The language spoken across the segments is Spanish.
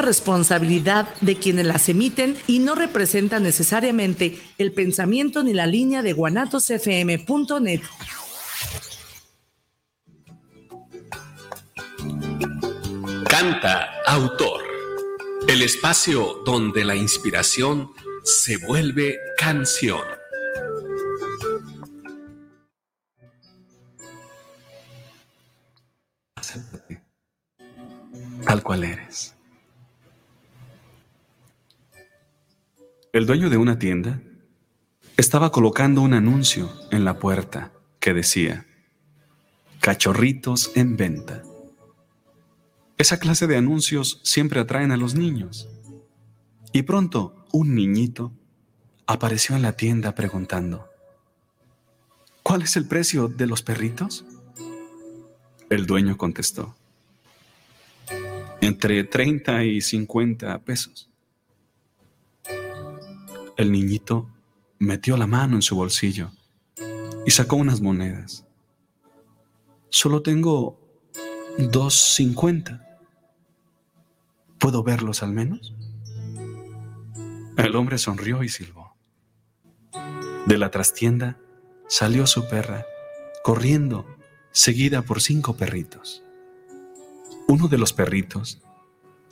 exclusiva responsabilidad de quienes las emiten y no representan necesariamente el pensamiento ni la línea de guanatosfm.net. Canta autor. El espacio donde la inspiración se vuelve canción. tal cual eres. El dueño de una tienda estaba colocando un anuncio en la puerta que decía, cachorritos en venta. Esa clase de anuncios siempre atraen a los niños. Y pronto un niñito apareció en la tienda preguntando, ¿cuál es el precio de los perritos? El dueño contestó, entre 30 y 50 pesos. El niñito metió la mano en su bolsillo y sacó unas monedas. Solo tengo 2.50. ¿Puedo verlos al menos? El hombre sonrió y silbó. De la trastienda salió su perra, corriendo, seguida por cinco perritos. Uno de los perritos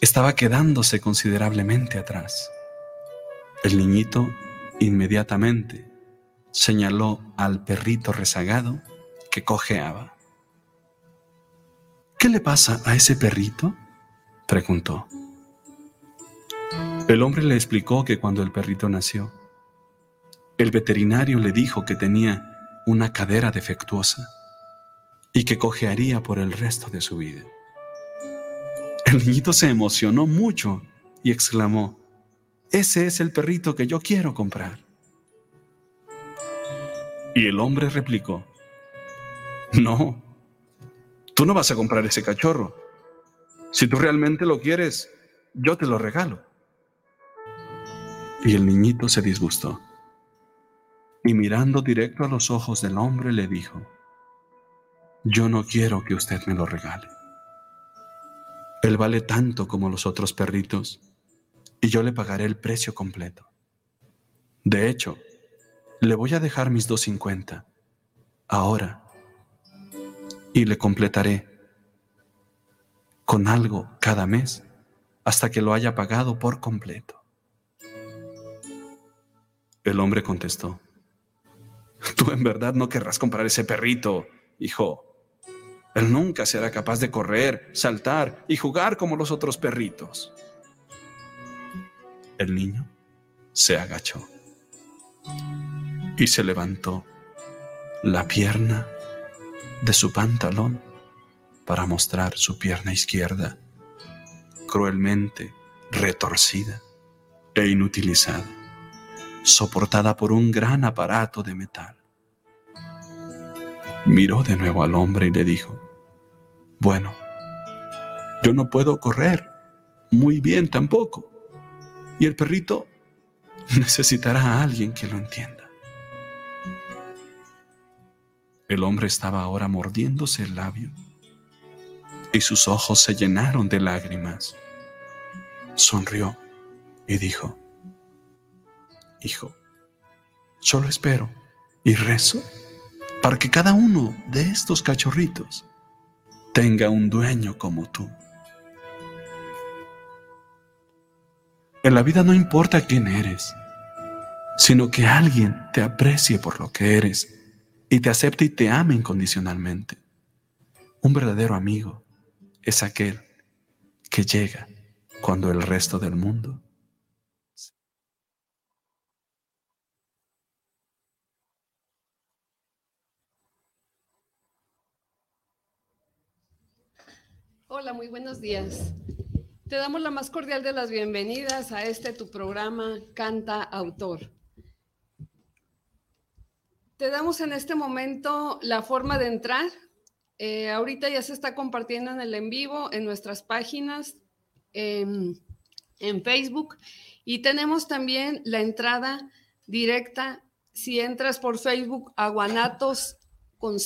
estaba quedándose considerablemente atrás. El niñito inmediatamente señaló al perrito rezagado que cojeaba. ¿Qué le pasa a ese perrito? preguntó. El hombre le explicó que cuando el perrito nació, el veterinario le dijo que tenía una cadera defectuosa y que cojearía por el resto de su vida. El niñito se emocionó mucho y exclamó, ese es el perrito que yo quiero comprar. Y el hombre replicó, no, tú no vas a comprar ese cachorro. Si tú realmente lo quieres, yo te lo regalo. Y el niñito se disgustó. Y mirando directo a los ojos del hombre le dijo, yo no quiero que usted me lo regale. Él vale tanto como los otros perritos y yo le pagaré el precio completo. De hecho, le voy a dejar mis 2.50 ahora y le completaré con algo cada mes hasta que lo haya pagado por completo. El hombre contestó, tú en verdad no querrás comprar ese perrito, hijo. Él nunca será capaz de correr, saltar y jugar como los otros perritos. El niño se agachó y se levantó la pierna de su pantalón para mostrar su pierna izquierda, cruelmente retorcida e inutilizada, soportada por un gran aparato de metal. Miró de nuevo al hombre y le dijo, bueno, yo no puedo correr muy bien tampoco. Y el perrito necesitará a alguien que lo entienda. El hombre estaba ahora mordiéndose el labio y sus ojos se llenaron de lágrimas. Sonrió y dijo, Hijo, solo espero y rezo para que cada uno de estos cachorritos tenga un dueño como tú. En la vida no importa quién eres, sino que alguien te aprecie por lo que eres y te acepte y te ame incondicionalmente. Un verdadero amigo es aquel que llega cuando el resto del mundo Hola, muy buenos días. Te damos la más cordial de las bienvenidas a este tu programa Canta Autor. Te damos en este momento la forma de entrar. Eh, ahorita ya se está compartiendo en el en vivo en nuestras páginas en, en Facebook y tenemos también la entrada directa si entras por Facebook a guanatos con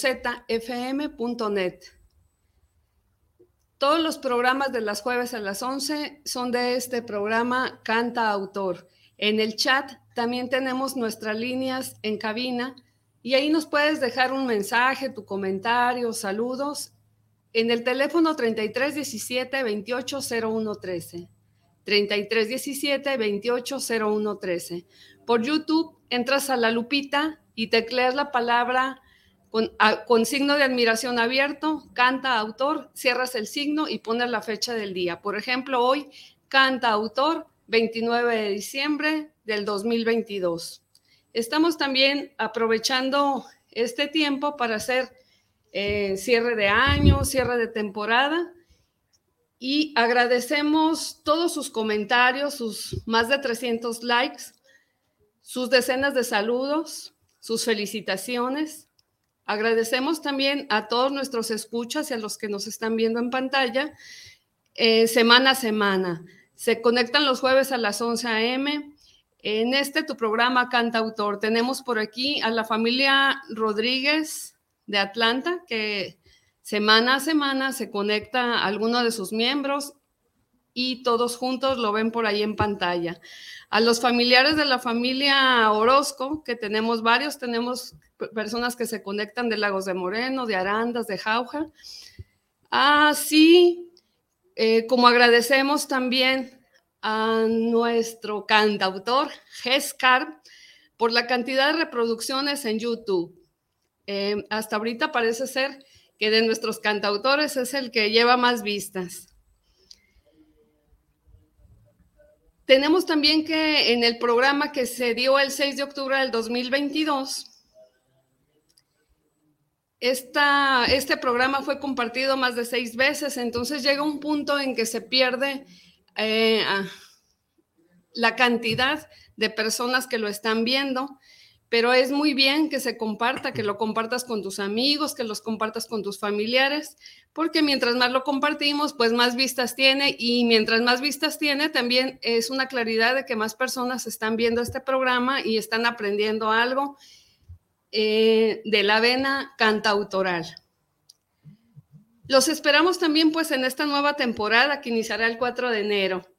Todos los programas de las jueves a las 11 son de este programa Canta Autor. En el chat también tenemos nuestras líneas en cabina y ahí nos puedes dejar un mensaje, tu comentario, saludos en el teléfono 3317 280113. 3317 280113. Por YouTube entras a la lupita y tecleas la palabra con, signo de admiración abierto, canta autor, cierras el signo y pones la fecha del día. Por ejemplo, hoy canta autor 29 de diciembre del 2022. Estamos también aprovechando este tiempo para hacer eh, cierre de año, cierre de temporada. Y agradecemos todos sus comentarios, sus más de 300 likes, sus decenas de saludos, sus felicitaciones. Agradecemos también a todos nuestros escuchas y a los que nos están viendo en pantalla eh, semana a semana. Se conectan los jueves a las 11 a.m. En este tu programa Canta Autor tenemos por aquí a la familia Rodríguez de Atlanta, que semana a semana se conecta a alguno de sus miembros y todos juntos lo ven por ahí en pantalla. A los familiares de la familia Orozco, que tenemos varios, tenemos personas que se conectan de Lagos de Moreno, de Arandas, de Jauja. Así eh, como agradecemos también a nuestro cantautor, Gescar, por la cantidad de reproducciones en YouTube. Eh, hasta ahorita parece ser que de nuestros cantautores es el que lleva más vistas. Tenemos también que en el programa que se dio el 6 de octubre del 2022, esta, este programa fue compartido más de seis veces, entonces llega un punto en que se pierde eh, la cantidad de personas que lo están viendo pero es muy bien que se comparta, que lo compartas con tus amigos, que los compartas con tus familiares, porque mientras más lo compartimos, pues más vistas tiene y mientras más vistas tiene, también es una claridad de que más personas están viendo este programa y están aprendiendo algo eh, de la vena cantautoral. Los esperamos también pues en esta nueva temporada que iniciará el 4 de enero.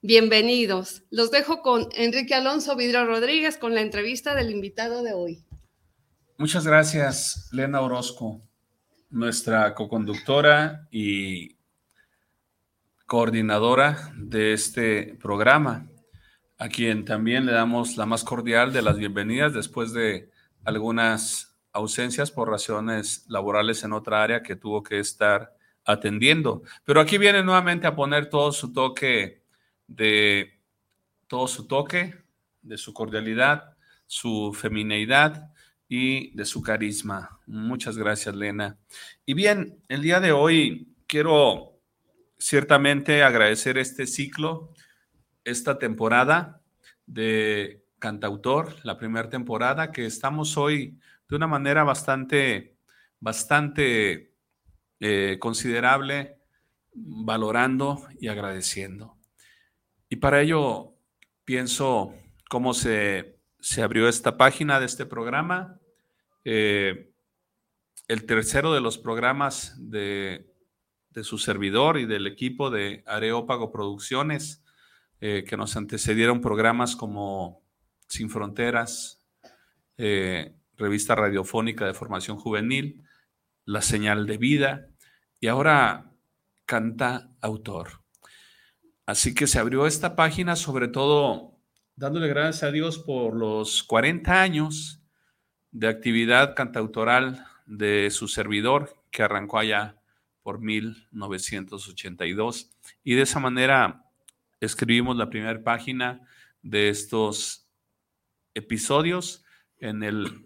Bienvenidos. Los dejo con Enrique Alonso Vidro Rodríguez con la entrevista del invitado de hoy. Muchas gracias, Lena Orozco, nuestra coconductora y coordinadora de este programa, a quien también le damos la más cordial de las bienvenidas después de algunas ausencias por razones laborales en otra área que tuvo que estar atendiendo. Pero aquí viene nuevamente a poner todo su toque de todo su toque, de su cordialidad, su femineidad y de su carisma. Muchas gracias, Lena. Y bien, el día de hoy quiero ciertamente agradecer este ciclo, esta temporada de cantautor, la primera temporada, que estamos hoy de una manera bastante, bastante eh, considerable, valorando y agradeciendo. Y para ello pienso cómo se, abrió esta página de este programa. Eh, el tercero de los programas de, su servidor y del equipo de Areópago Producciones, eh, que nos antecedieron programas como Sin Fronteras, eh, Revista Radiofónica de Formación Juvenil, La Señal de Vida y ahora Canta Autor. Así que se abrió esta página sobre todo dándole gracias a Dios por los 40 años de actividad cantautoral de su servidor que arrancó allá por 1982. Y de esa manera escribimos la primera página de estos episodios en el,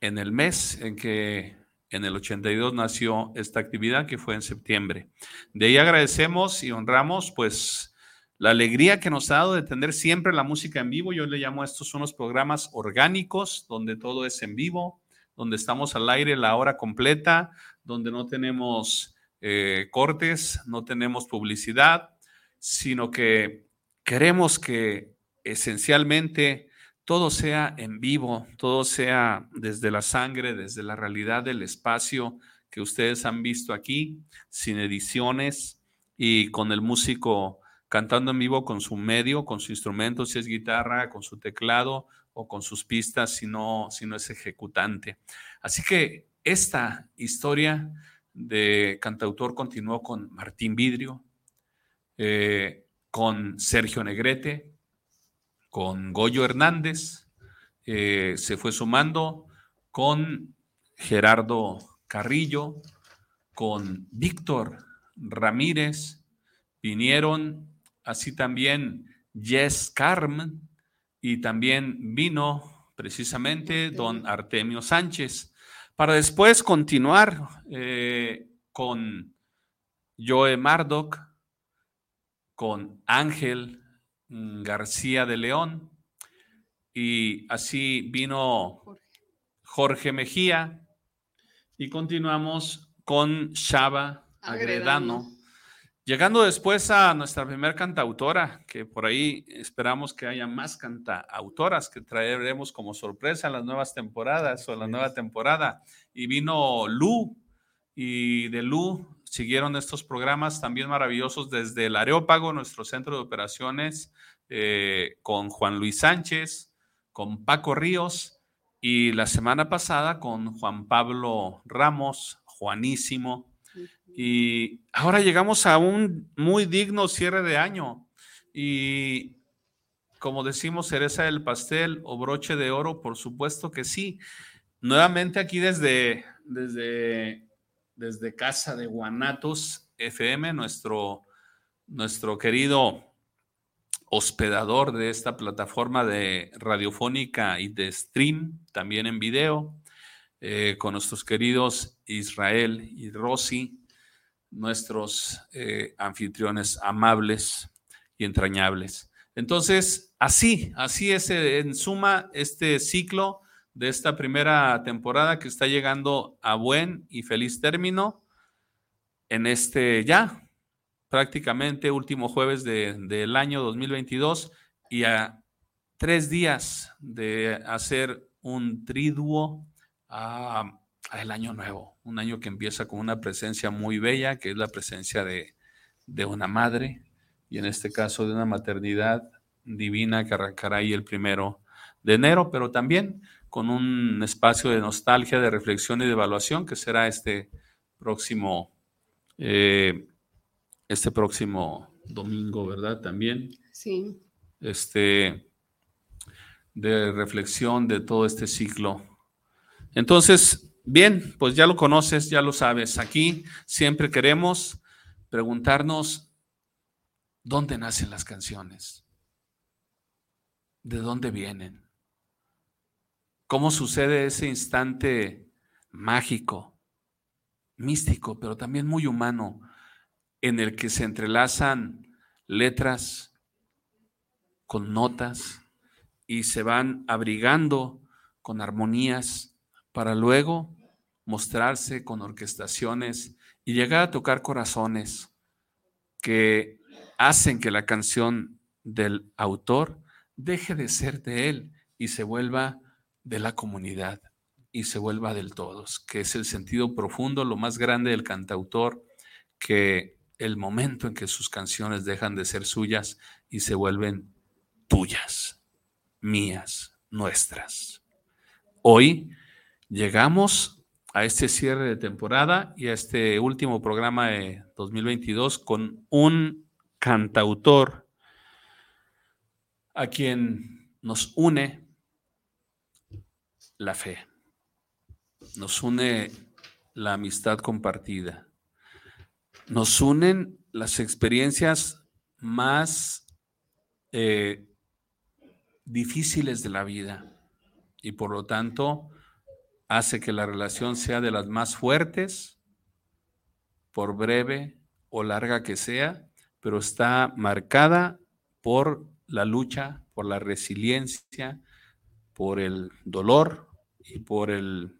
en el mes en que en el 82 nació esta actividad que fue en septiembre. De ahí agradecemos y honramos pues la alegría que nos ha dado de tener siempre la música en vivo. Yo le llamo a estos unos programas orgánicos donde todo es en vivo, donde estamos al aire la hora completa, donde no tenemos eh, cortes, no tenemos publicidad, sino que queremos que esencialmente todo sea en vivo, todo sea desde la sangre, desde la realidad del espacio que ustedes han visto aquí, sin ediciones y con el músico cantando en vivo con su medio, con su instrumento, si es guitarra, con su teclado o con sus pistas, si no, si no es ejecutante. Así que esta historia de cantautor continuó con Martín Vidrio, eh, con Sergio Negrete, con Goyo Hernández, eh, se fue sumando con Gerardo Carrillo, con Víctor Ramírez, vinieron así también Jess Carmen y también vino precisamente don Artemio Sánchez, para después continuar eh, con Joe Mardoc, con Ángel García de León, y así vino Jorge Mejía, y continuamos con Shaba Agredano. Llegando después a nuestra primera cantautora, que por ahí esperamos que haya más cantautoras que traeremos como sorpresa en las nuevas temporadas o en la nueva temporada. Y vino Lu, y de Lu siguieron estos programas también maravillosos desde el Areópago, nuestro centro de operaciones, eh, con Juan Luis Sánchez, con Paco Ríos, y la semana pasada con Juan Pablo Ramos, Juanísimo y ahora llegamos a un muy digno cierre de año. Y como decimos, cereza del pastel o broche de oro, por supuesto que sí. Nuevamente aquí desde, desde, desde Casa de Guanatos FM, nuestro, nuestro querido hospedador de esta plataforma de radiofónica y de stream, también en video, eh, con nuestros queridos Israel y Rosy, nuestros eh, anfitriones amables y entrañables. Entonces, así, así es en suma este ciclo de esta primera temporada que está llegando a buen y feliz término en este ya prácticamente último jueves del año 2022 y a tres días de hacer un triduo a el año nuevo, un año que empieza con una presencia muy bella, que es la presencia de, una madre, y en este caso de una maternidad divina que arrancará ahí el primero de enero, pero también con un espacio de nostalgia, de reflexión y de evaluación que será este próximo, eh, este próximo domingo, ¿verdad? También. Sí. Este, de reflexión de todo este ciclo. Entonces, Bien, pues ya lo conoces, ya lo sabes. Aquí siempre queremos preguntarnos dónde nacen las canciones, de dónde vienen, cómo sucede ese instante mágico, místico, pero también muy humano, en el que se entrelazan letras con notas y se van abrigando con armonías para luego mostrarse con orquestaciones y llegar a tocar corazones que hacen que la canción del autor deje de ser de él y se vuelva de la comunidad y se vuelva del todos, que es el sentido profundo, lo más grande del cantautor, que el momento en que sus canciones dejan de ser suyas y se vuelven tuyas, mías, nuestras. Hoy llegamos a este cierre de temporada y a este último programa de 2022 con un cantautor a quien nos une la fe, nos une la amistad compartida, nos unen las experiencias más eh, difíciles de la vida y por lo tanto hace que la relación sea de las más fuertes, por breve o larga que sea, pero está marcada por la lucha, por la resiliencia, por el dolor y por el,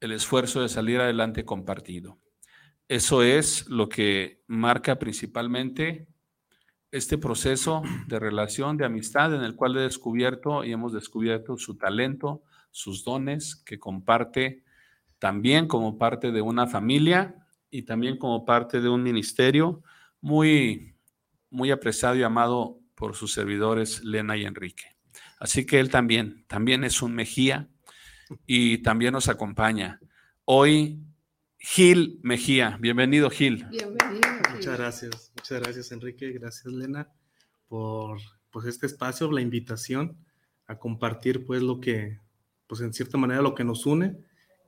el esfuerzo de salir adelante compartido. Eso es lo que marca principalmente este proceso de relación, de amistad, en el cual he descubierto y hemos descubierto su talento, sus dones, que comparte también como parte de una familia y también como parte de un ministerio muy, muy apreciado y amado por sus servidores Lena y Enrique. Así que él también, también es un Mejía y también nos acompaña. Hoy, Gil Mejía. Bienvenido, Gil. Bienvenido. Muchas gracias, muchas gracias, Enrique. Gracias, Lena, por pues, este espacio, la invitación a compartir, pues, lo que, pues, en cierta manera, lo que nos une,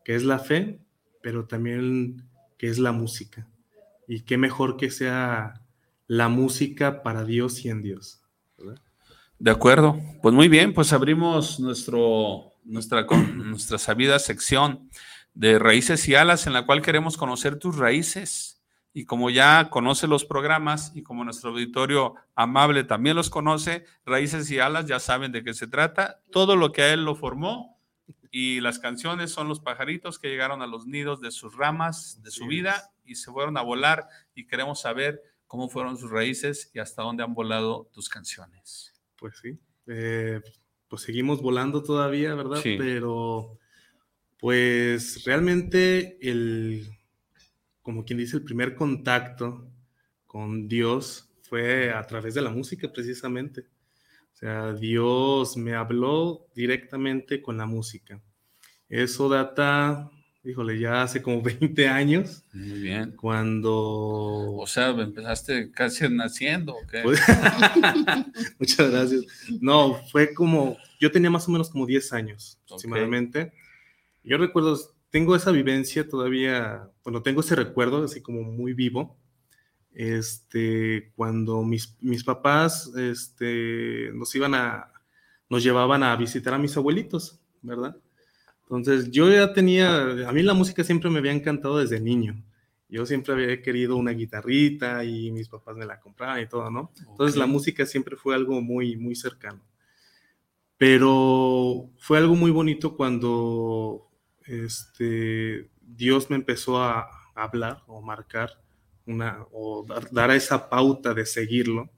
que es la fe, pero también que es la música. Y qué mejor que sea la música para Dios y en Dios. De acuerdo. Pues muy bien, pues abrimos nuestro, nuestra, nuestra sabida sección de raíces y alas en la cual queremos conocer tus raíces. Y como ya conoce los programas y como nuestro auditorio amable también los conoce, raíces y alas ya saben de qué se trata. Todo lo que a él lo formó y las canciones son los pajaritos que llegaron a los nidos de sus ramas, de su vida y se fueron a volar y queremos saber cómo fueron sus raíces y hasta dónde han volado tus canciones. Pues sí, eh, pues seguimos volando todavía, ¿verdad? Pero pues realmente el, como quien dice, el primer contacto con Dios fue a través de la música precisamente. O sea, Dios me habló directamente con la música. Eso data híjole, ya hace como 20 años. Muy bien. Cuando... O sea, empezaste casi naciendo. Pues, muchas gracias. No, fue como, yo tenía más o menos como 10 años aproximadamente. Yo recuerdo, tengo esa vivencia todavía, bueno, tengo ese recuerdo así como muy vivo. Este, cuando mis, mis papás este, nos iban a, nos llevaban a visitar a mis abuelitos, ¿verdad? Entonces, yo ya tenía, a mí la música siempre me había encantado desde niño. Yo siempre había querido una guitarrita y mis papás me la compraban y todo, ¿no? Entonces, la música siempre fue algo muy, muy cercano. Pero fue algo muy bonito cuando este, Dios me empezó a hablar o marcar una, o dar, dar esa pauta de seguirlo.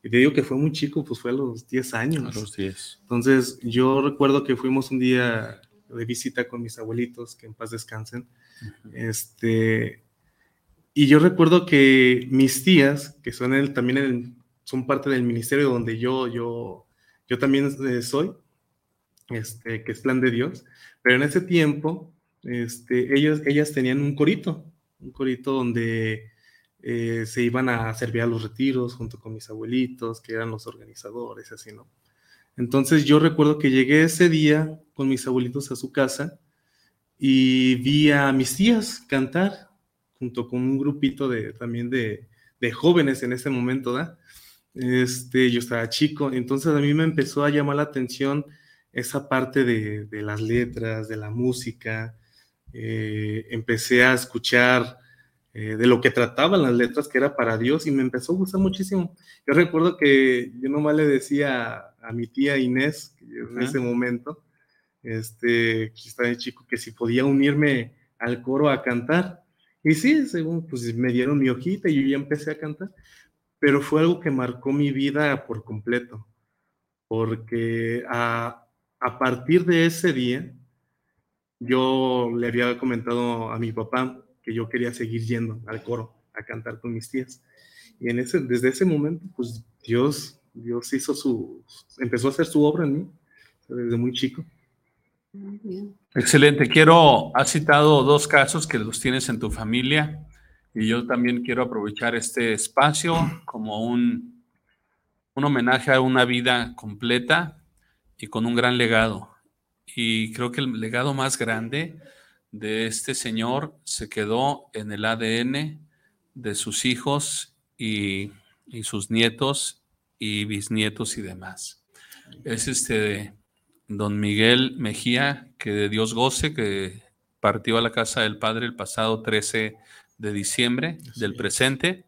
Y te digo que fue muy chico, pues fue a los 10 años. A los 10. Entonces, yo recuerdo que fuimos un día de visita con mis abuelitos, que en paz descansen. Este, y yo recuerdo que mis tías, que son el, también son parte del ministerio donde yo, yo, yo también eh, soy, este, que es plan de Dios, pero en ese tiempo, este, ellos, ellas tenían un corito, un corito donde eh, se iban a servir a los retiros junto con mis abuelitos, que eran los organizadores, así, ¿no? Entonces yo recuerdo que llegué ese día con mis abuelitos a su casa y vi a mis tías cantar junto con un grupito de, también de, jóvenes en ese momento, ¿verdad? Este, yo estaba chico, entonces a mí me empezó a llamar la atención esa parte de, las letras, de la música. Eh, empecé a escuchar eh, de lo que trataban las letras, que era para Dios, y me empezó a gustar muchísimo. Yo recuerdo que yo nomás le decía a mi tía Inés, en ese momento, este, que estaba chico, que si podía unirme al coro a cantar. Y sí, según, pues me dieron mi hojita y yo ya empecé a cantar. Pero fue algo que marcó mi vida por completo. Porque a, a partir de ese día, yo le había comentado a mi papá que yo quería seguir yendo al coro a cantar con mis tías. Y en ese, desde ese momento, pues Dios Dios hizo su, empezó a hacer su obra en mí desde muy chico. Excelente. Quiero, has citado dos casos que los tienes en tu familia y yo también quiero aprovechar este espacio como un, un homenaje a una vida completa y con un gran legado. Y creo que el legado más grande de este señor se quedó en el ADN de sus hijos y, y sus nietos y bisnietos y demás. Es este don Miguel Mejía, que de Dios goce, que partió a la casa del Padre el pasado 13 de diciembre del presente,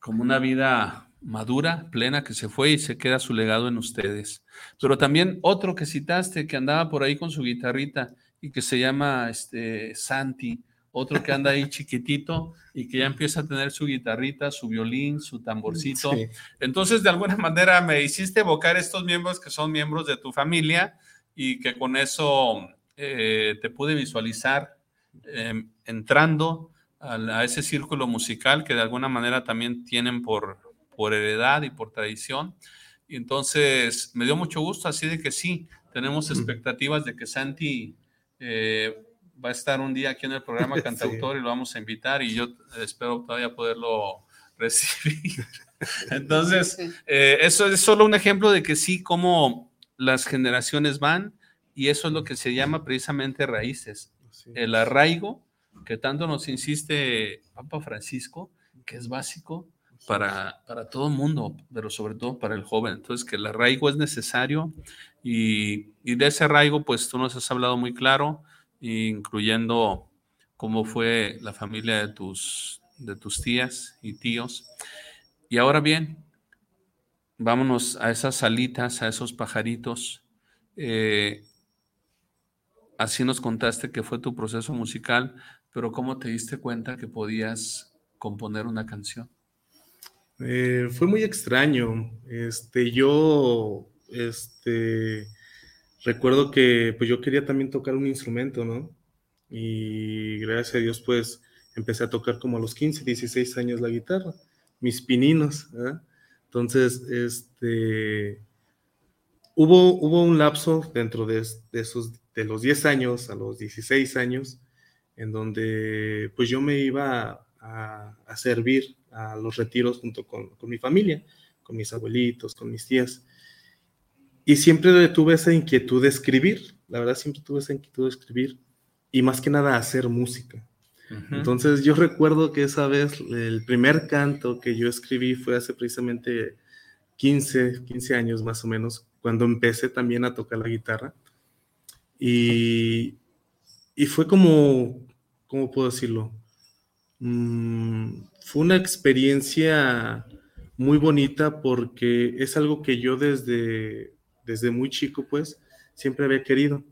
como una vida madura, plena, que se fue y se queda su legado en ustedes. Pero también otro que citaste, que andaba por ahí con su guitarrita y que se llama este, Santi, otro que anda ahí chiquitito y que ya empieza a tener su guitarrita, su violín, su tamborcito. Entonces, de alguna manera me hiciste evocar estos miembros que son miembros de tu familia y que con eso eh, te pude visualizar em, entrando a, ese círculo musical que de alguna manera también tienen por, por heredad y por tradición. Y entonces me dio mucho gusto, así de que sí, tenemos expectativas de que Santi eh, va a estar un día aquí en el programa Cantautor y lo vamos a invitar y yo espero todavía poderlo recibir. Entonces, eh, eso es solo un ejemplo de que sí, como las generaciones van y eso es lo que se llama precisamente raíces. El arraigo que tanto nos insiste Papa Francisco, que es básico para, para todo el mundo, pero sobre todo para el joven. Entonces, que el arraigo es necesario y, y de ese arraigo, pues tú nos has hablado muy claro, incluyendo cómo fue la familia de tus, de tus tías y tíos. Y ahora bien, vámonos a esas salitas, a esos pajaritos. Eh, así nos contaste que fue tu proceso musical, pero ¿cómo te diste cuenta que podías componer una canción? Eh, fue muy extraño. Este, yo, este, recuerdo que pues yo quería también tocar un instrumento, ¿no? Y gracias a Dios, pues empecé a tocar como a los 15, 16 años la guitarra, mis pininos, Entonces, este, hubo, hubo un lapso dentro de, esos, de los 10 años a los 16 años, en donde pues yo me iba a, a servir a los retiros junto con, con, mi familia, con mis abuelitos, con mis tías. Y siempre tuve esa inquietud de escribir, la verdad siempre tuve esa inquietud de escribir y más que nada hacer música. Entonces yo recuerdo que esa vez el primer canto que yo escribí fue hace precisamente 15, 15 años más o menos, cuando empecé también a tocar la guitarra. Y, y fue como, ¿cómo puedo decirlo? Mm, fue una experiencia muy bonita porque es algo que yo desde, desde muy chico pues siempre había querido.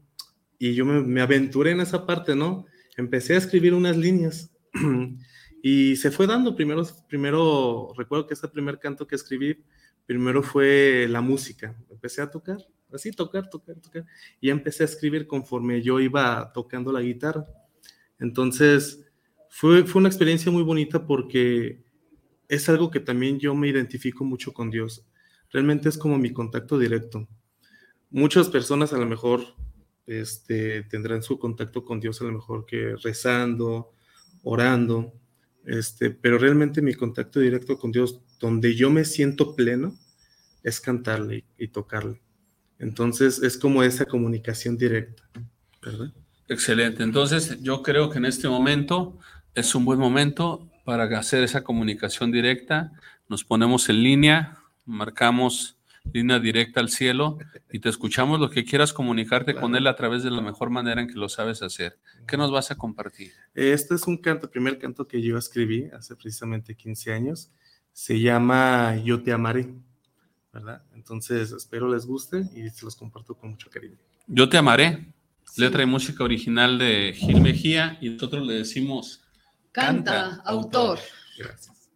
Y yo me, aventuré en esa parte, ¿no? empecé a escribir unas líneas y se fue dando. Primero, primero, recuerdo que ese primer canto que escribí, primero fue la música. Empecé a tocar, así tocar, tocar, tocar. Y empecé a escribir conforme yo iba tocando la guitarra. Entonces, fue, fue una experiencia muy bonita porque es algo que también yo me identifico mucho con Dios. Realmente es como mi contacto directo. Muchas personas a lo mejor este, tendrán su contacto con Dios a lo mejor que rezando, orando, este, pero realmente mi contacto directo con Dios, donde yo me siento pleno, es cantarle y, tocarle. Entonces es como esa comunicación directa. Excelente. Entonces yo creo que en este momento es un buen momento para hacer esa comunicación directa. Nos ponemos en línea, marcamos línea directa al cielo y te escuchamos lo que quieras comunicarte con Él a través de la mejor manera en que lo sabes hacer. ¿Qué nos vas a compartir? Este es un canto, el primer canto que yo escribí hace precisamente 15 años. Se llama Yo te amaré, ¿verdad? Entonces espero les guste y se los comparto con mucho cariño. Yo te amaré, letra y música original de Gil Mejía y nosotros le decimos... Canta, autor. Gracias.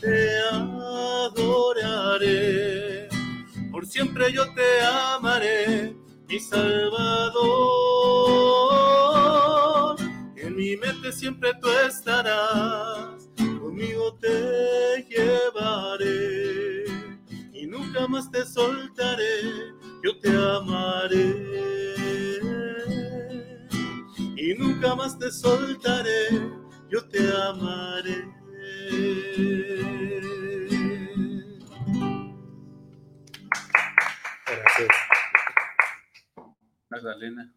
Te adoraré. Por siempre yo te amaré, mi Salvador. En mi mente siempre tú estarás, conmigo te llevaré y nunca más te soltaré, yo te amaré. Y nunca más te soltaré, yo te amaré. Gracias. Magdalena.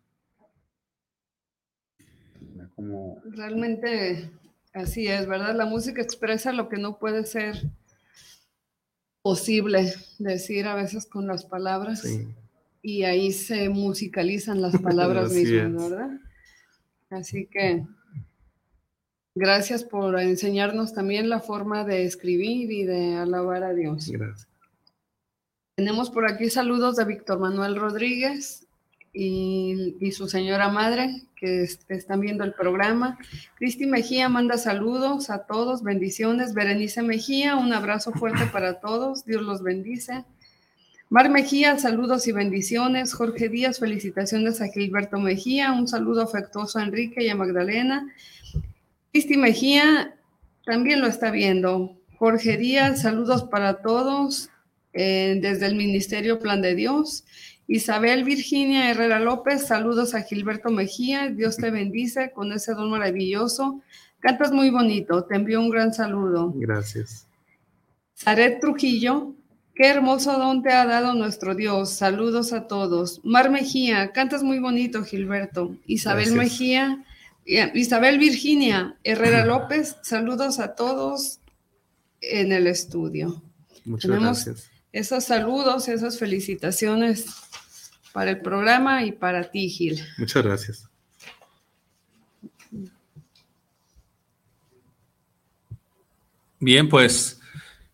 Realmente así es, ¿verdad? La música expresa lo que no puede ser posible decir a veces con las palabras Sí. y ahí se musicalizan las palabras mismas, es. ¿verdad? Así que gracias por enseñarnos también la forma de escribir y de alabar a Dios. Gracias. Tenemos por aquí saludos de Víctor Manuel Rodríguez y, y su señora madre que es- están viendo el programa. Cristi Mejía manda saludos a todos, bendiciones. Berenice Mejía, un abrazo fuerte para todos, Dios los bendice. Mar Mejía, saludos y bendiciones. Jorge Díaz, felicitaciones a Gilberto Mejía, un saludo afectuoso a Enrique y a Magdalena. Cristi Mejía también lo está viendo. Jorge Díaz, saludos para todos eh, desde el Ministerio Plan de Dios. Isabel Virginia Herrera López, saludos a Gilberto Mejía, Dios te bendice con ese don maravilloso. Cantas muy bonito, te envío un gran saludo. Gracias. Zaret Trujillo, qué hermoso don te ha dado nuestro Dios. Saludos a todos. Mar Mejía, cantas muy bonito, Gilberto. Isabel Gracias. Mejía, Isabel Virginia Herrera López, saludos a todos en el estudio. Muchas Tenemos- gracias. Esos saludos, esas felicitaciones para el programa y para ti, Gil. Muchas gracias. Bien, pues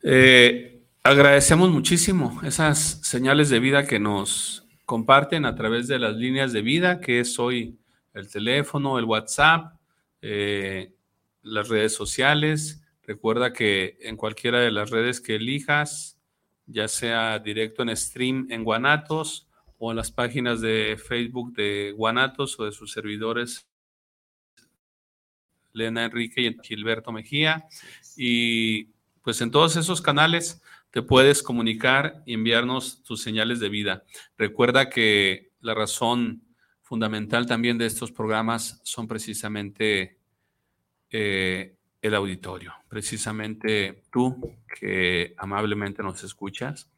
eh, agradecemos muchísimo esas señales de vida que nos comparten a través de las líneas de vida, que es hoy el teléfono, el WhatsApp, eh, las redes sociales. Recuerda que en cualquiera de las redes que elijas, ya sea directo en stream en Guanatos o en las páginas de Facebook de Guanatos o de sus servidores, Lena Enrique y Gilberto Mejía. Y pues en todos esos canales te puedes comunicar y enviarnos tus señales de vida. Recuerda que la razón fundamental también de estos programas son precisamente eh, el auditorio, precisamente tú que amablemente nos escuchas,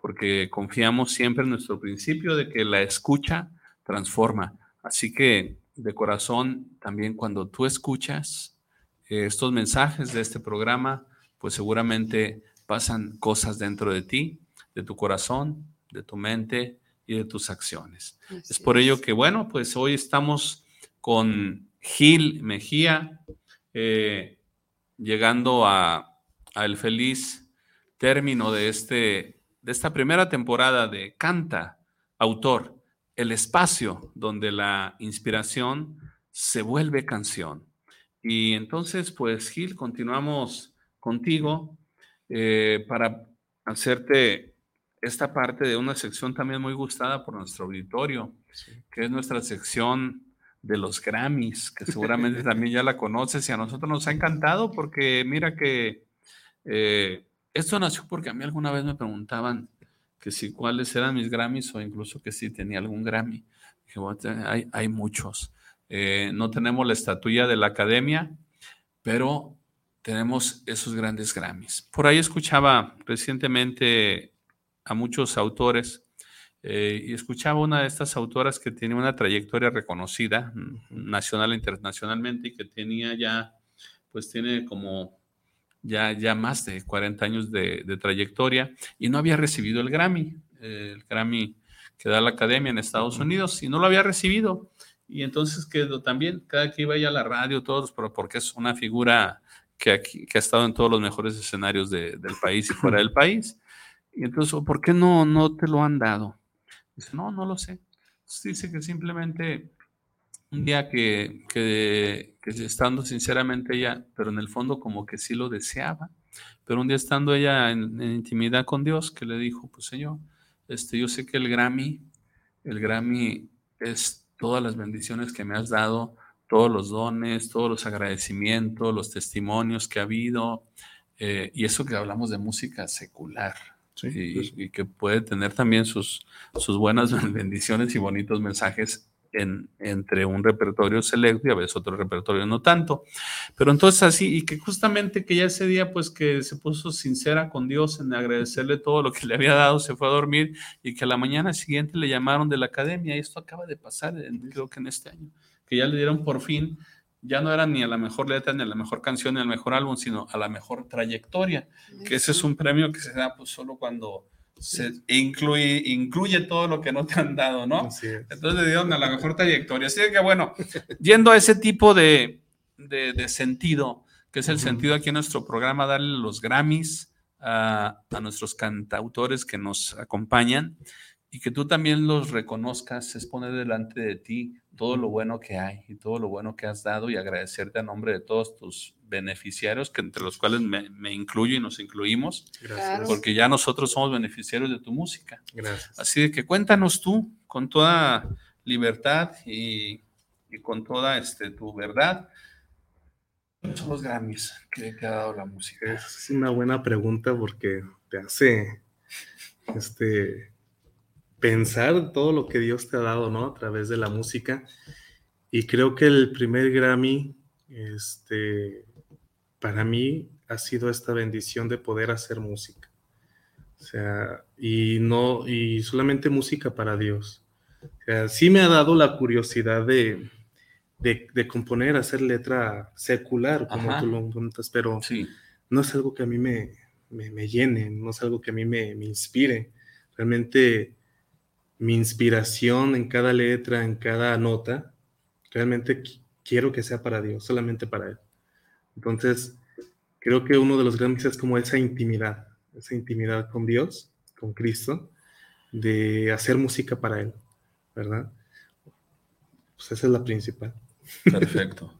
porque confiamos siempre en nuestro principio de que la escucha transforma. Así que de corazón, también cuando tú escuchas eh, estos mensajes de este programa, pues seguramente pasan cosas dentro de ti, de tu corazón, de tu mente y de tus acciones. Es por ello que, bueno, pues hoy estamos con Gil Mejía, eh, llegando a, a el feliz término de este de esta primera temporada de Canta, autor, el espacio donde la inspiración se vuelve canción. Y entonces, pues Gil, continuamos contigo eh, para hacerte esta parte de una sección también muy gustada por nuestro auditorio, que es nuestra sección de los Grammys, que seguramente también ya la conoces y a nosotros nos ha encantado porque mira que eh, esto nació porque a mí alguna vez me preguntaban que si cuáles eran mis Grammys o incluso que si tenía algún Grammy. Dije, hay, hay muchos. Eh, no tenemos la estatuilla de la academia, pero tenemos esos grandes Grammys. Por ahí escuchaba recientemente a muchos autores eh, y escuchaba una de estas autoras que tiene una trayectoria reconocida nacional e internacionalmente y que tenía ya, pues tiene como ya, ya más de 40 años de, trayectoria y no había recibido el Grammy, el Grammy que da la academia en Estados Unidos y no lo había recibido. Y entonces quedó también, cada que iba a la radio, todos, pero porque es una figura que, aquí, que ha estado en todos los mejores escenarios del país y fuera del país. Y entonces, ¿por qué no, no te lo han dado? Dice, no, no lo sé. dice que simplemente un día que, que, estando sinceramente ella, pero en el fondo como que sí lo deseaba, pero un día estando ella en, en, intimidad con Dios, que le dijo, pues Señor, este, yo sé que el Grammy, el Grammy es todas las bendiciones que me has dado, todos los dones, todos los agradecimientos, los testimonios que ha habido, eh, y eso que hablamos de música secular, y, que puede tener también sus, sus buenas bendiciones y bonitos mensajes entre un repertorio selecto y a veces otro repertorio no tanto. Pero entonces así, y que justamente que ya ese día, pues que se puso sincera con Dios en agradecerle todo lo que le había dado, se fue a dormir y que a la mañana siguiente le llamaron de la academia. Y esto acaba de pasar, creo que en este año, que ya le dieron por fin ya no era ni a la mejor letra, ni a la mejor canción, ni al mejor álbum, sino a la mejor trayectoria, que ese es un premio que se da pues solo cuando se incluye, incluye todo lo que no te han dado, ¿no? Entonces le dieron a la mejor trayectoria. Así que bueno, yendo a ese tipo de, de, sentido, que es el sentido aquí en nuestro programa, darle los Grammys a, a nuestros cantautores que nos acompañan y que tú también los reconozcas, es poner delante de ti todo lo bueno que hay y todo lo bueno que has dado y agradecerte a nombre de todos tus beneficiarios, que entre los cuales me, me incluyo y nos incluimos, Gracias. porque ya nosotros somos beneficiarios de tu música. Gracias. Así de que cuéntanos tú con toda libertad y, y con toda este, tu verdad. son los Grammys que te ha dado la música? Es una buena pregunta porque te hace este, pensar todo lo que Dios te ha dado, ¿no? A través de la música. Y creo que el primer Grammy, este, para mí ha sido esta bendición de poder hacer música. O sea, y no, y solamente música para Dios. O sea, sí me ha dado la curiosidad de, de, componer, hacer letra secular, como tú lo preguntas, pero no es algo que a mí me, me, llene, no es algo que a mí me, me inspire. Realmente mi inspiración en cada letra, en cada nota, realmente quiero que sea para Dios, solamente para Él. Entonces, creo que uno de los grandes es como esa intimidad, esa intimidad con Dios, con Cristo, de hacer música para Él, ¿verdad? Pues esa es la principal. Perfecto.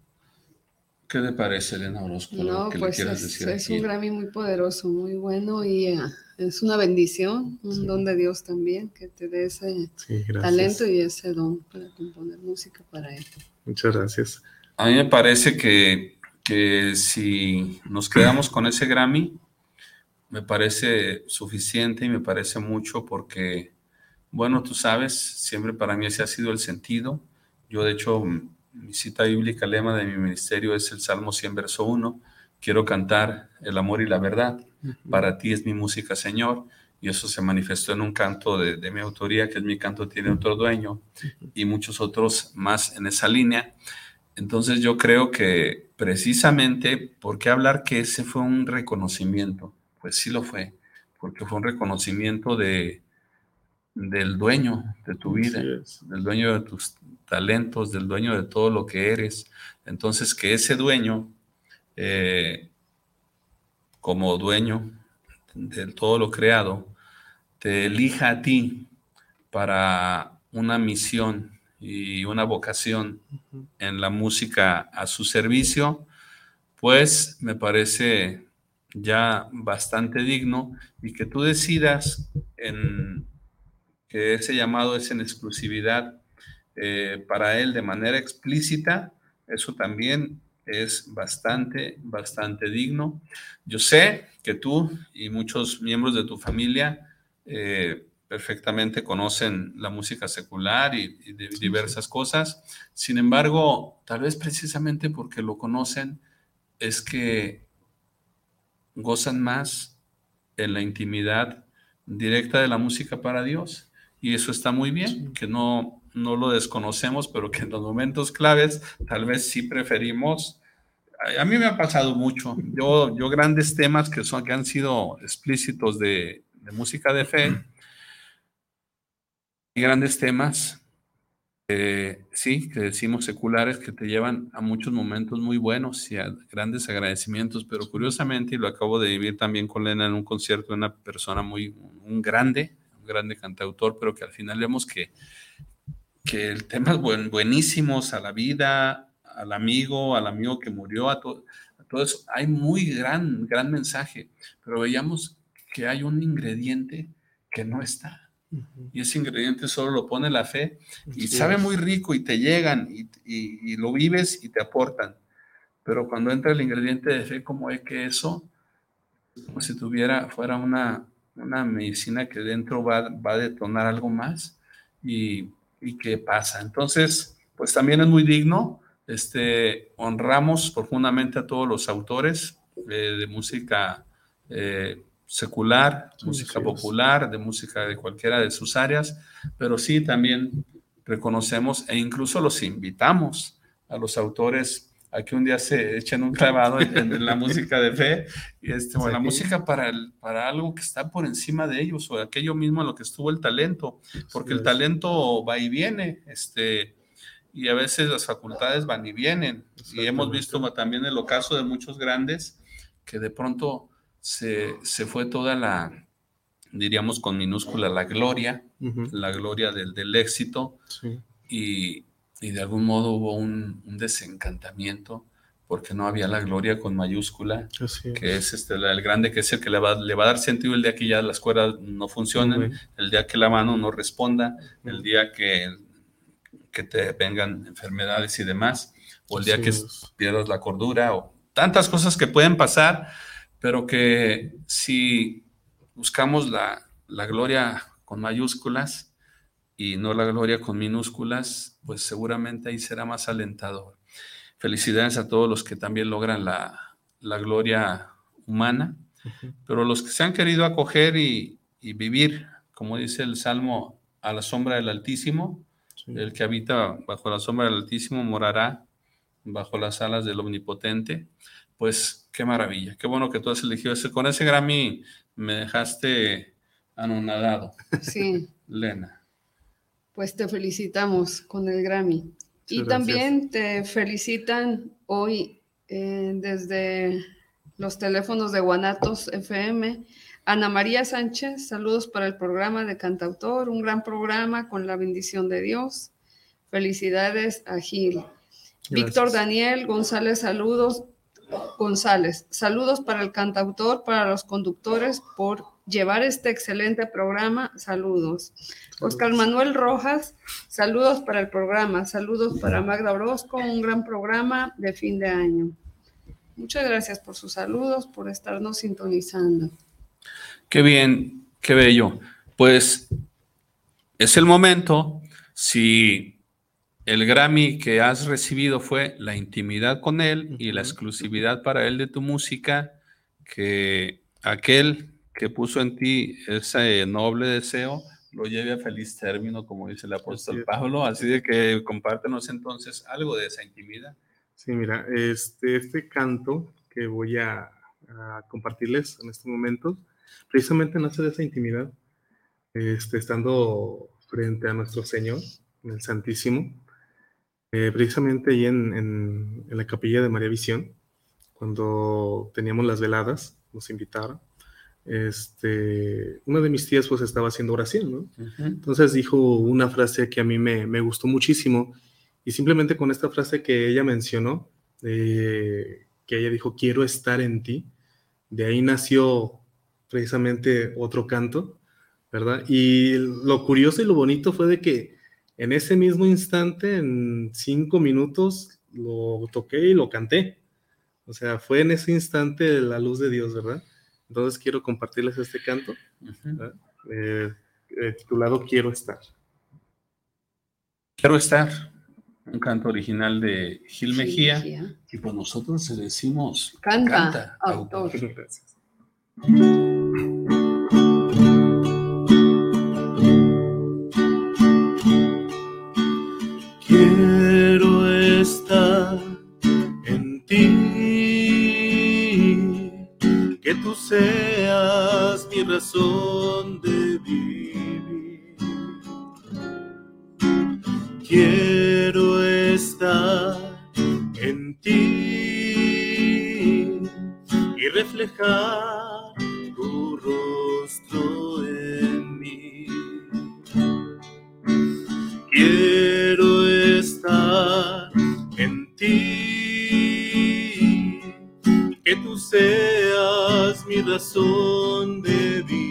¿Qué le parece, Elena Orozco? No, pues es, un Grammy muy poderoso, muy bueno y eh, es una bendición, un don de Dios también, que te dé ese talento y ese don para componer música para Él. Muchas gracias. A mí me parece que que si nos quedamos con ese Grammy, me parece suficiente y me parece mucho porque, bueno, tú sabes, siempre para mí ese ha sido el sentido. Yo, de hecho, mi cita bíblica, lema de mi ministerio es el Salmo 100, verso 1. Quiero cantar el amor y la verdad. Para ti es mi música, Señor. Y eso se manifestó en un canto de, de mi autoría, que es mi canto tiene otro dueño, y muchos otros más en esa línea. Entonces yo creo que precisamente, ¿por qué hablar que ese fue un reconocimiento? Pues sí lo fue, porque fue un reconocimiento de, del dueño de tu vida, del dueño de tus talentos, del dueño de todo lo que eres. Entonces que ese dueño, eh, como dueño de todo lo creado, te elija a ti para una misión y una vocación en la música a su servicio, pues me parece ya bastante digno y que tú decidas en que ese llamado es en exclusividad eh, para él de manera explícita, eso también es bastante, bastante digno. Yo sé que tú y muchos miembros de tu familia eh, perfectamente conocen la música secular y, diversas cosas. Sin embargo, tal vez precisamente porque lo conocen, es que gozan más en la intimidad directa de la música para Dios. Y eso está muy bien, que no, no lo desconocemos, pero que en los momentos claves tal vez sí preferimos. A mí me ha pasado mucho. Yo, yo grandes temas que, son, que han sido explícitos de, de música de fe y grandes temas, eh, sí, que decimos seculares, que te llevan a muchos momentos muy buenos y a grandes agradecimientos, pero curiosamente, y lo acabo de vivir también con Lena en un concierto de una persona muy, un grande, grande cantautor, pero que al final vemos que, que el tema es buen, buenísimos a la vida, al amigo, al amigo que murió, a, todo a todo eso. Hay muy gran, gran mensaje, pero veíamos que hay un ingrediente que no está. Y ese ingrediente solo lo pone la fe y sabe muy rico y te llegan y, y, lo vives y te aportan. Pero cuando entra el ingrediente de fe, como es que eso, como si tuviera, fuera una, una medicina que dentro va, va a detonar algo más y, y qué pasa. Entonces, pues también es muy digno. Este, honramos profundamente a todos los autores eh, de música eh, secular, música popular, de música de cualquiera de sus áreas, pero sí también reconocemos e incluso los invitamos a los autores a que un día se echen un clavado en, la música de fe y este, la música para, el, para algo que está por encima de ellos o aquello mismo en lo que estuvo el talento, porque el talento va y viene, este, y a veces las facultades van y vienen. Y hemos visto también el ocaso de muchos grandes que de pronto se, se fue toda la, diríamos con minúscula, la gloria, la gloria del, del éxito, y, y de algún modo hubo un, desencantamiento porque no había la gloria con mayúscula, que es. este, el grande, que es el que le va, le va, a dar sentido el día que ya las cuerdas no funcionen, el día que la mano no responda, el día que, que te vengan enfermedades y demás, o el día que pierdas la cordura, o tantas cosas que pueden pasar, pero que si buscamos la, la gloria con mayúsculas, y no la gloria con minúsculas, pues seguramente ahí será más alentador. Felicidades a todos los que también logran la, gloria humana, pero los que se han querido acoger y, vivir, como dice el Salmo, a la sombra del Altísimo, el que habita bajo la sombra del Altísimo morará bajo las alas del Omnipotente, pues qué maravilla, qué bueno que tú has elegido ese. Con ese Grammy me dejaste anonadado. Sí. Lena pues te felicitamos con el Grammy. y también te felicitan hoy eh, desde los teléfonos de Guanatos FM. Ana María Sánchez, saludos para el programa de Cantautor, un gran programa con la bendición de Dios. Felicidades a Gil. Víctor Daniel González, saludos. González, saludos para el cantautor, para los conductores por llevar este excelente programa. Saludos. Oscar Manuel Rojas, saludos para el programa. Saludos para Magda Orozco, un gran programa de fin de año. Muchas gracias por sus saludos, por estarnos sintonizando. Qué bien, qué bello. Pues es el momento, si el Grammy que has recibido fue la intimidad con él y la exclusividad para él de tu música, que aquel que puso en ti ese noble deseo lo lleve a feliz término, como dice el apóstol Pablo. Así de que compártenos entonces algo de esa intimidad. Sí, mira, este, este canto que voy a, compartirles en estos momentos, precisamente nace de esa intimidad, este, estando frente a nuestro Señor, en el Santísimo, eh, precisamente ahí en, en, en la capilla de María Visión, cuando teníamos las veladas, nos invitaron este, una de mis tías pues estaba haciendo oración, ¿no? Entonces dijo una frase que a mí me, me, gustó muchísimo y simplemente con esta frase que ella mencionó, eh, que ella dijo, quiero estar en ti, de ahí nació precisamente otro canto, ¿verdad? Y lo curioso y lo bonito fue de que en ese mismo instante, en cinco minutos, lo toqué y lo canté. O sea, fue en ese instante la luz de Dios, ¿verdad? Entonces quiero compartirles este canto, eh, eh, titulado Quiero estar. Quiero estar, un canto original de Gil Mejía, y pues nosotros le decimos canta, autor. Gracias. seas mi razón de vivir. Quiero estar en ti y reflejar que tú seas mi razón de vivir.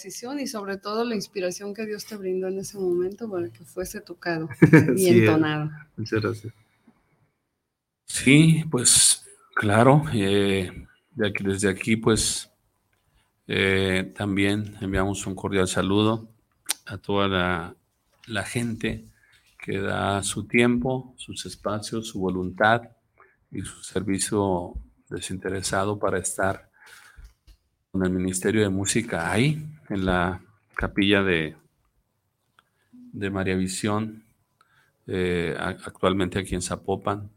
Composición y sobre todo la inspiración que Dios te brindó en ese momento para que fuese tocado y Sí, entonado. Muchas gracias. Sí, pues claro, eh, de aquí- desde aquí pues eh, también enviamos un cordial saludo a toda la, la gente que da su tiempo, sus espacios, su voluntad y su servicio desinteresado para estar con el Ministerio de Música ahí, en la capilla de, de María Visión, eh, actualmente aquí en Zapopan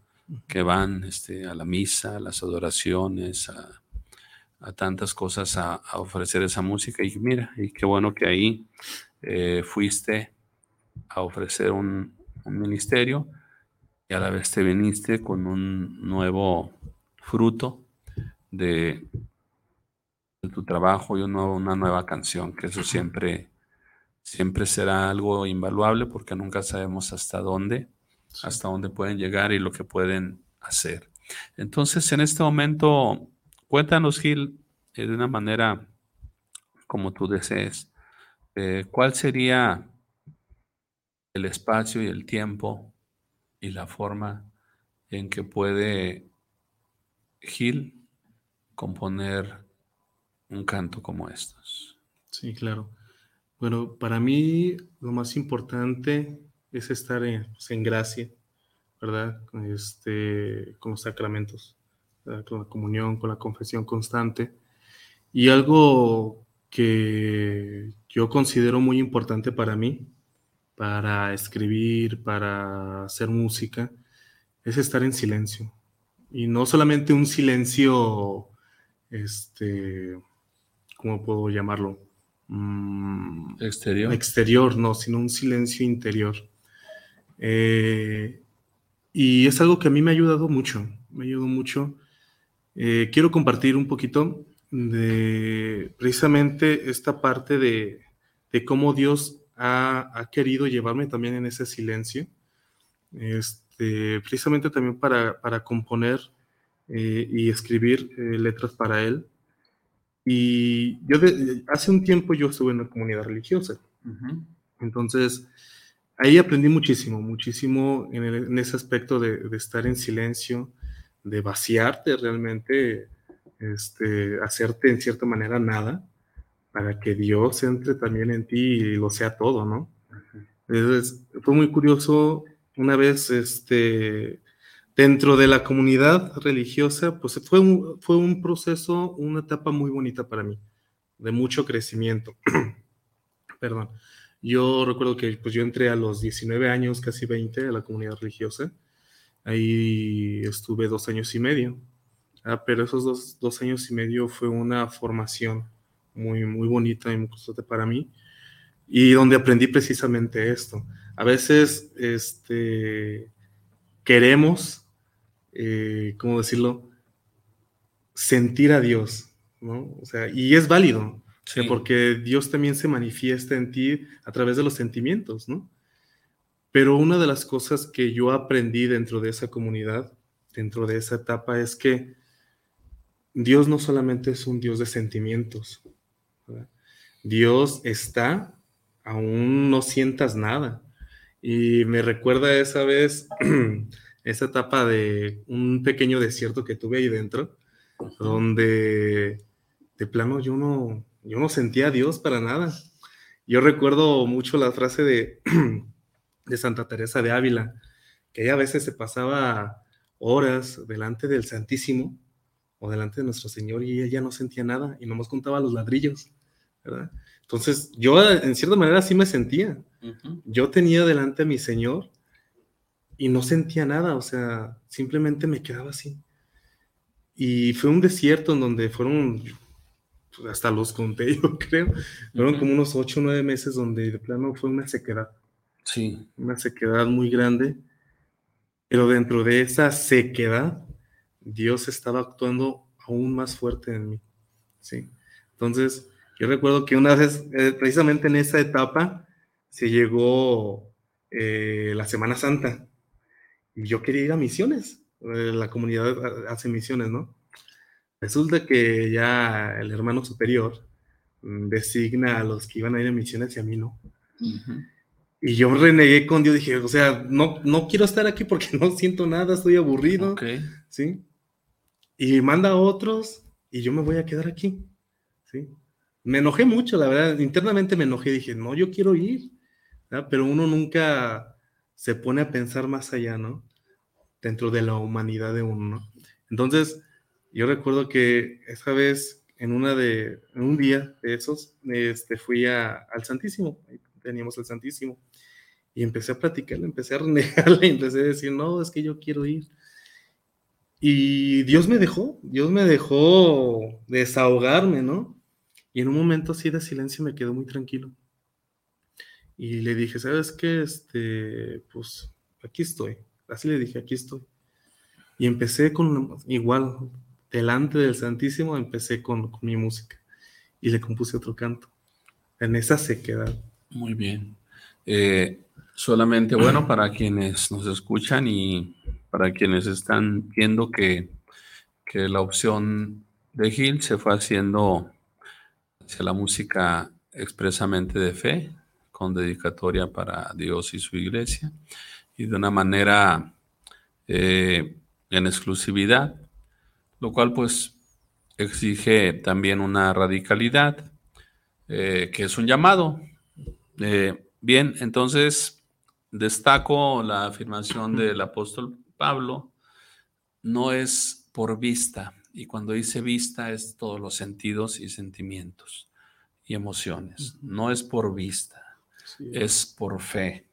que van este, a la misa, a las adoraciones, a, tantas cosas a, a ofrecer esa música. Y mira, y qué bueno que ahí eh, fuiste a ofrecer un, un ministerio y a la vez te viniste con un nuevo fruto de, de tu trabajo y un nuevo- una nueva canción, que eso siempre, siempre será algo invaluable porque nunca sabemos hasta dónde hasta dónde pueden llegar y lo que pueden hacer. Entonces, en este momento, cuéntanos, Gil, eh, de una manera como tú desees, eh, ¿cuál sería el espacio y el tiempo y la forma en que puede Gil componer un canto como estos? Sí, claro. Bueno, para mí lo más importante es estar en, pues, en gracia, ¿verdad? Este, con los sacramentos, con la comunión, con la confesión constante. Y algo que yo considero muy importante para mí, para escribir, para hacer música, es estar en silencio. Y no solamente un silencio, este, ¿cómo puedo llamarlo? Mm, exterior. Exterior, no, sino un silencio interior. Eh, y es algo que a mí me ha ayudado mucho, me ha ayudado mucho. Eh, quiero compartir un poquito de precisamente esta parte de, cómo Dios ha, querido llevarme también en ese silencio, este, precisamente también para, componer eh, y escribir eh, letras para Él. Y yo hace un tiempo yo estuve en una comunidad religiosa. Entonces, ahí aprendí muchísimo, muchísimo en, ese aspecto de, estar en silencio, de vaciarte realmente, este, hacerte en cierta manera nada, para que Dios entre también en ti y lo sea todo, ¿no? Entonces, fue muy curioso una vez, este, dentro de la comunidad religiosa, pues fue un, fue un proceso, una etapa muy bonita para mí, de mucho crecimiento. Perdón. Yo recuerdo que pues yo entré a los 19 años, casi 20, a la comunidad religiosa. Ahí estuve dos años y medio. Ah, pero esos dos, dos, años y medio fue una formación muy, muy bonita y muy constante para mí. Y donde aprendí precisamente esto. A veces este, queremos, eh, ¿cómo decirlo? Sentir a Dios, ¿no? O sea, y es válido. Porque Dios también se manifiesta en ti a través de los sentimientos, ¿no? Pero una de las cosas que yo aprendí dentro de esa comunidad, dentro de esa etapa, es que Dios no solamente es un Dios de sentimientos. Dios está, aún no sientas nada. Y me recuerda esa vez, esa etapa de un pequeño desierto que tuve ahí dentro, donde de plano yo no, yo no sentía a Dios para nada. Yo recuerdo mucho la frase de, de Santa Teresa de Ávila, que ella a veces se pasaba horas delante del Santísimo o delante de nuestro Señor y ella ya no sentía nada y nomás contaba los ladrillos, ¿verdad? Entonces yo en cierta manera sí me sentía. Yo tenía delante a mi Señor y no sentía nada, o sea, simplemente me quedaba así. Y fue un desierto en donde fueron pues, hasta los conté, yo creo. Fueron como unos ocho o nueve meses donde de plano fue una sequedad. Sí. Una sequedad muy grande. Pero dentro de esa sequedad, Dios estaba actuando aún más fuerte en mí. Sí. Entonces, yo recuerdo que una vez, eh, precisamente en esa etapa, se llegó eh, la Semana Santa. Yo quería ir a misiones. Eh, la comunidad hace misiones, ¿no? Resulta que ya el hermano superior mm, designa a los que iban a ir a misiones y a mí no. Y yo renegué con Dios, dije, o sea, no, no quiero estar aquí porque no siento nada, estoy aburrido. ¿Sí? Y manda a otros y yo me voy a quedar aquí. ¿Sí? Me enojé mucho, la verdad, internamente me enojé, dije, no, yo quiero ir. Pero uno nunca se pone a pensar más allá, ¿no? Dentro de la humanidad de uno, ¿no? Entonces, yo recuerdo que esa vez, en, una de, un día de esos, este, fui al Santísimo, teníamos el Santísimo, y empecé a platicarle, empecé a renegarle, empecé a decir, no, es que yo quiero ir. Y Dios me dejó, Dios me dejó desahogarme, ¿no? Y en un momento así de silencio me quedó muy tranquilo. Y le dije, ¿sabes qué? Este, pues aquí estoy. Así le dije, aquí estoy. Y empecé con igual, delante del Santísimo empecé con, mi música y le compuse otro canto. En esa sequedad. Muy bien. Eh, solamente, bueno, para quienes nos escuchan y para quienes están viendo que, que la opción de Gil se fue haciendo hacia la música expresamente de fe, dedicatoria para Dios y su iglesia, y de una manera eh, en exclusividad lo cual pues exige también una radicalidad, eh, que es un llamado. Eh, bien, entonces destaco la afirmación del apóstol Pablo, no es por vista, y cuando dice vista es todos los sentidos y sentimientos y emociones, no es por vista, es por fe.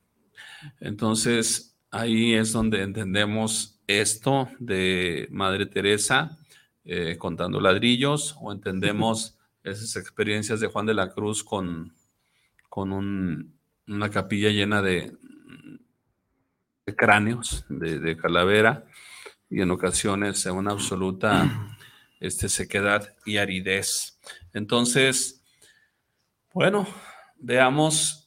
Entonces ahí es donde entendemos esto de Madre Teresa eh, contando ladrillos o entendemos esas experiencias de Juan de la Cruz con, con una capilla llena de, cráneos, de, calavera y en ocasiones en una absoluta este, sequedad y aridez. Entonces, bueno, veamos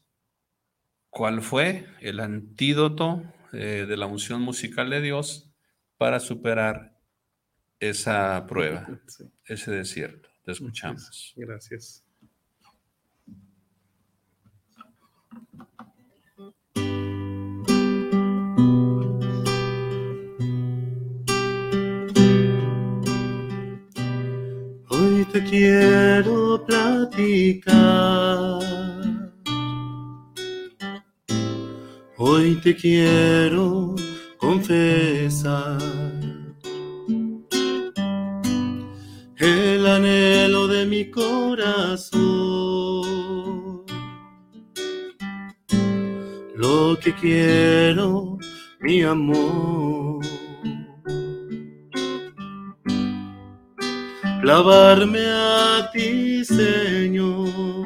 cuál fue el antídoto eh, de la unción musical de Dios para superar esa prueba, ese desierto. Te escuchamos. Gracias. Hoy te quiero platicar. Hoy te quiero confesar el anhelo de mi corazón. Lo que quiero, mi amor. Clavarme a ti, Señor.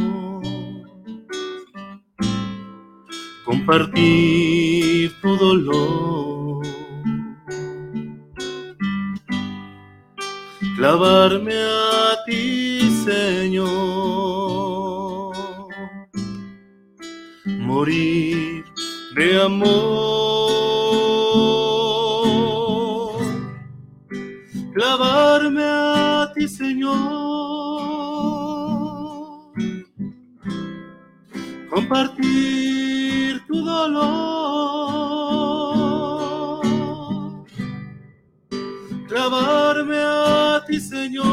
Compartir tu dolor. Clavarme a ti, Señor, morir de amor, clavarme a ti, Señor, compartir clavarme a ti, Señor.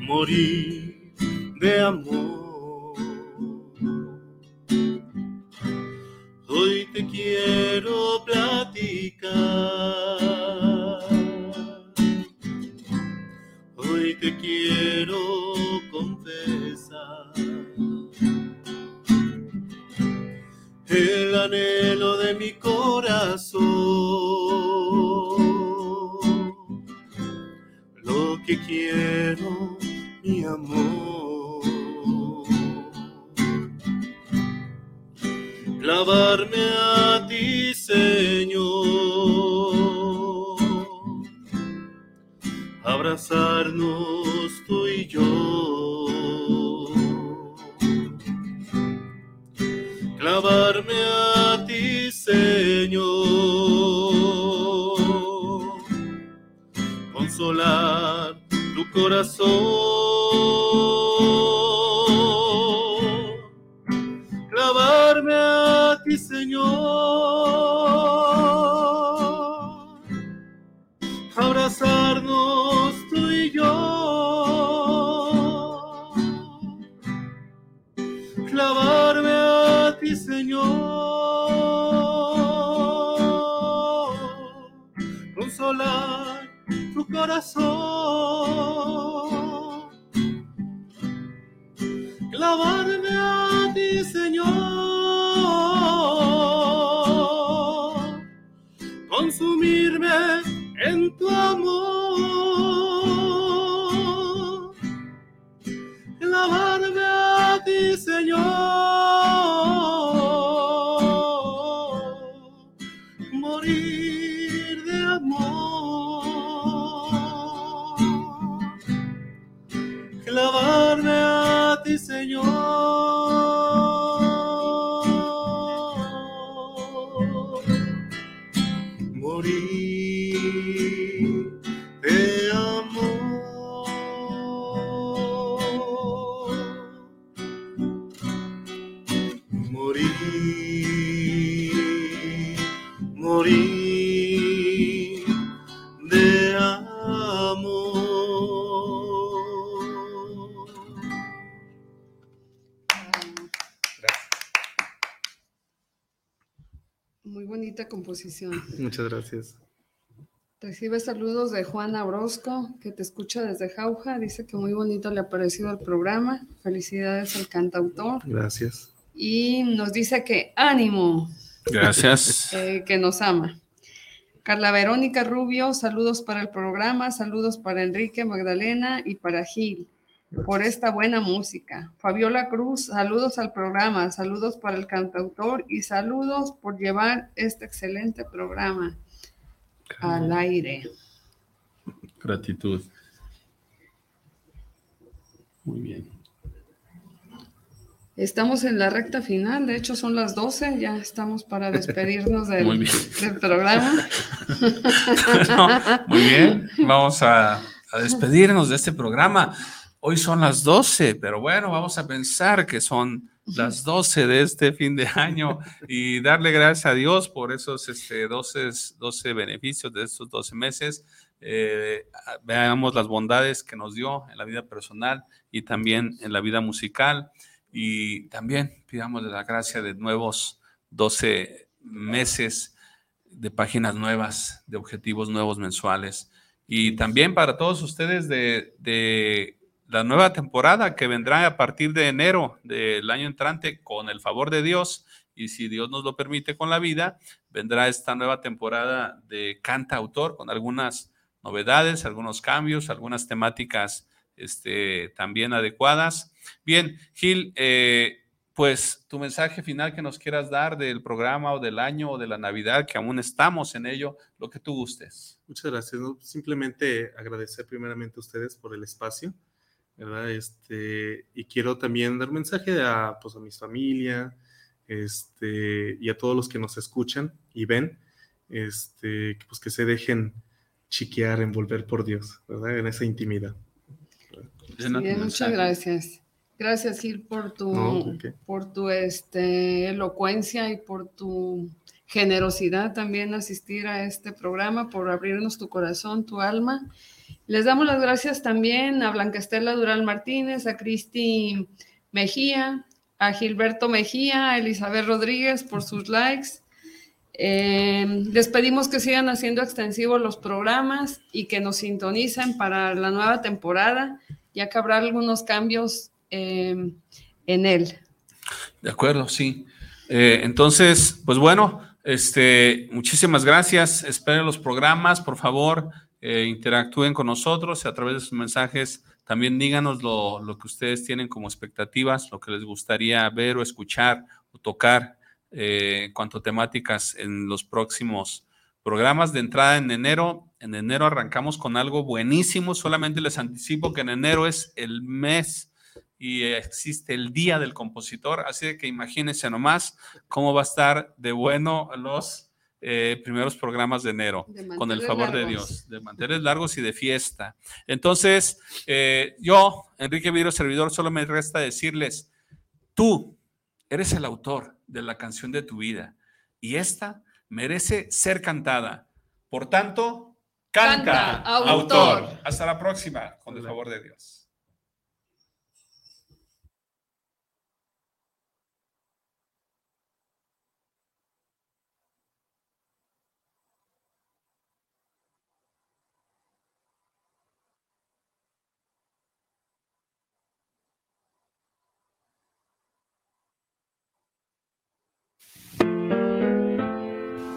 Morir de amor. Hoy te quiero anhelo de mi corazón quiero, mi amor. Clavarme a ti, Señor. Abrazarnos tú y yo. Consolar corazón. Clavarme a ti, Señor. Corazón. Composición. Muchas gracias. Recibe saludos de Juana Orozco, que te escucha desde Jauja. Dice que muy bonito le ha parecido el programa. Felicidades al cantautor. Gracias. y nos dice que ánimo. Gracias. Eh, que nos ama. Carla Verónica Rubio, saludos para el programa, saludos para Enrique Magdalena y para Gil por esta buena música. Fabiola Cruz, saludos al programa, saludos para el cantautor y saludos por llevar este excelente programa al aire. Gratitud. Muy bien. Estamos en la recta final, de hecho son las 12, ya estamos para despedirnos del, programa. muy bien, vamos a, a despedirnos de este programa. Hoy son las 12, pero bueno, vamos a pensar que son las 12 de este fin de año y darle gracias a Dios por esos este, 12, 12 beneficios de estos 12 meses. Eh, veamos las bondades que nos dio en la vida personal y también en la vida musical. Y también pidamos la gracia de nuevos 12 meses de páginas nuevas, de objetivos nuevos mensuales. Y también para todos ustedes de, de la nueva temporada que vendrá a partir de enero del año entrante con el favor de Dios y si Dios nos lo permite con la vida, vendrá esta nueva temporada de canta autor con algunas novedades, algunos cambios, algunas temáticas este, también adecuadas. Bien, Gil, eh, pues tu mensaje final que nos quieras dar del programa o del año o de la Navidad, que aún estamos en ello, lo que tú gustes. Muchas gracias. Simplemente agradecer primeramente a ustedes por el espacio ¿verdad? Este, y quiero también dar mensaje a, pues, a mis familia, este, y a todos los que nos escuchan y ven, este, pues que se dejen chiquear, envolver por Dios, ¿verdad? En esa intimidad. muchas gracias. Gracias, Gil, por tu, por tu este, elocuencia y por tu generosidad también asistir a este programa, por abrirnos tu corazón, tu alma les damos las gracias también a Blanca Estela Durán Martínez, a Cristi Mejía, a Gilberto Mejía, a Elizabeth Rodríguez por sus likes. Eh, les pedimos que sigan haciendo extensivos los programas y que nos sintonicen para la nueva temporada, ya que habrá algunos cambios eh, en él. De acuerdo, sí. Eh, entonces, pues bueno, este, muchísimas gracias. Esperen los programas, por favor. Eh, interactúen con nosotros a través de sus mensajes. También díganos lo, que ustedes tienen como expectativas, lo que les gustaría ver o escuchar o tocar eh, en cuanto a temáticas en los próximos programas de entrada en enero. En enero arrancamos con algo buenísimo. Solamente les anticipo que en enero es el mes y existe el Día del Compositor. Así que imagínense nomás cómo va a estar de bueno los eh, primeros programas de enero, con el favor de Dios, de mantener largos y de fiesta. Entonces, eh, yo, Enrique Viro, servidor, solo me resta decirles, tú eres el autor de la canción de tu vida y esta merece ser cantada. Por tanto, canta, autor. Hasta la próxima, con el favor de Dios.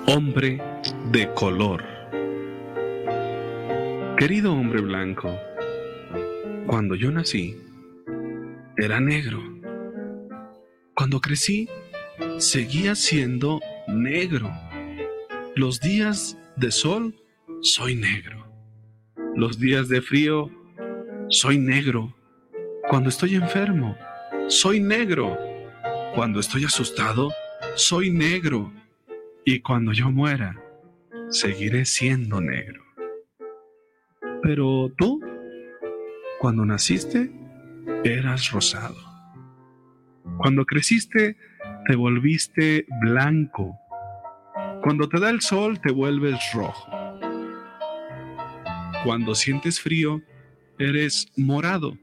Hombre de color. Querido hombre blanco, cuando yo nací, era negro. Cuando crecí, seguía siendo negro. Los días de sol, soy negro. Los días de frío, soy negro. Cuando estoy enfermo, soy negro. Cuando estoy asustado, soy negro y cuando yo muera, seguiré siendo negro. Pero tú, cuando naciste, eras rosado. Cuando creciste, te volviste blanco. Cuando te da el sol, te vuelves rojo. Cuando sientes frío, eres morado.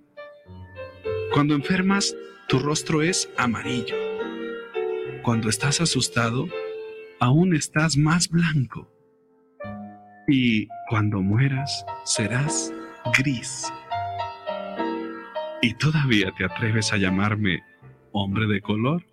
Cuando enfermas, tu rostro es amarillo. Cuando estás asustado, aún estás más blanco. Y cuando mueras, serás gris. ¿Y todavía te atreves a llamarme hombre de color?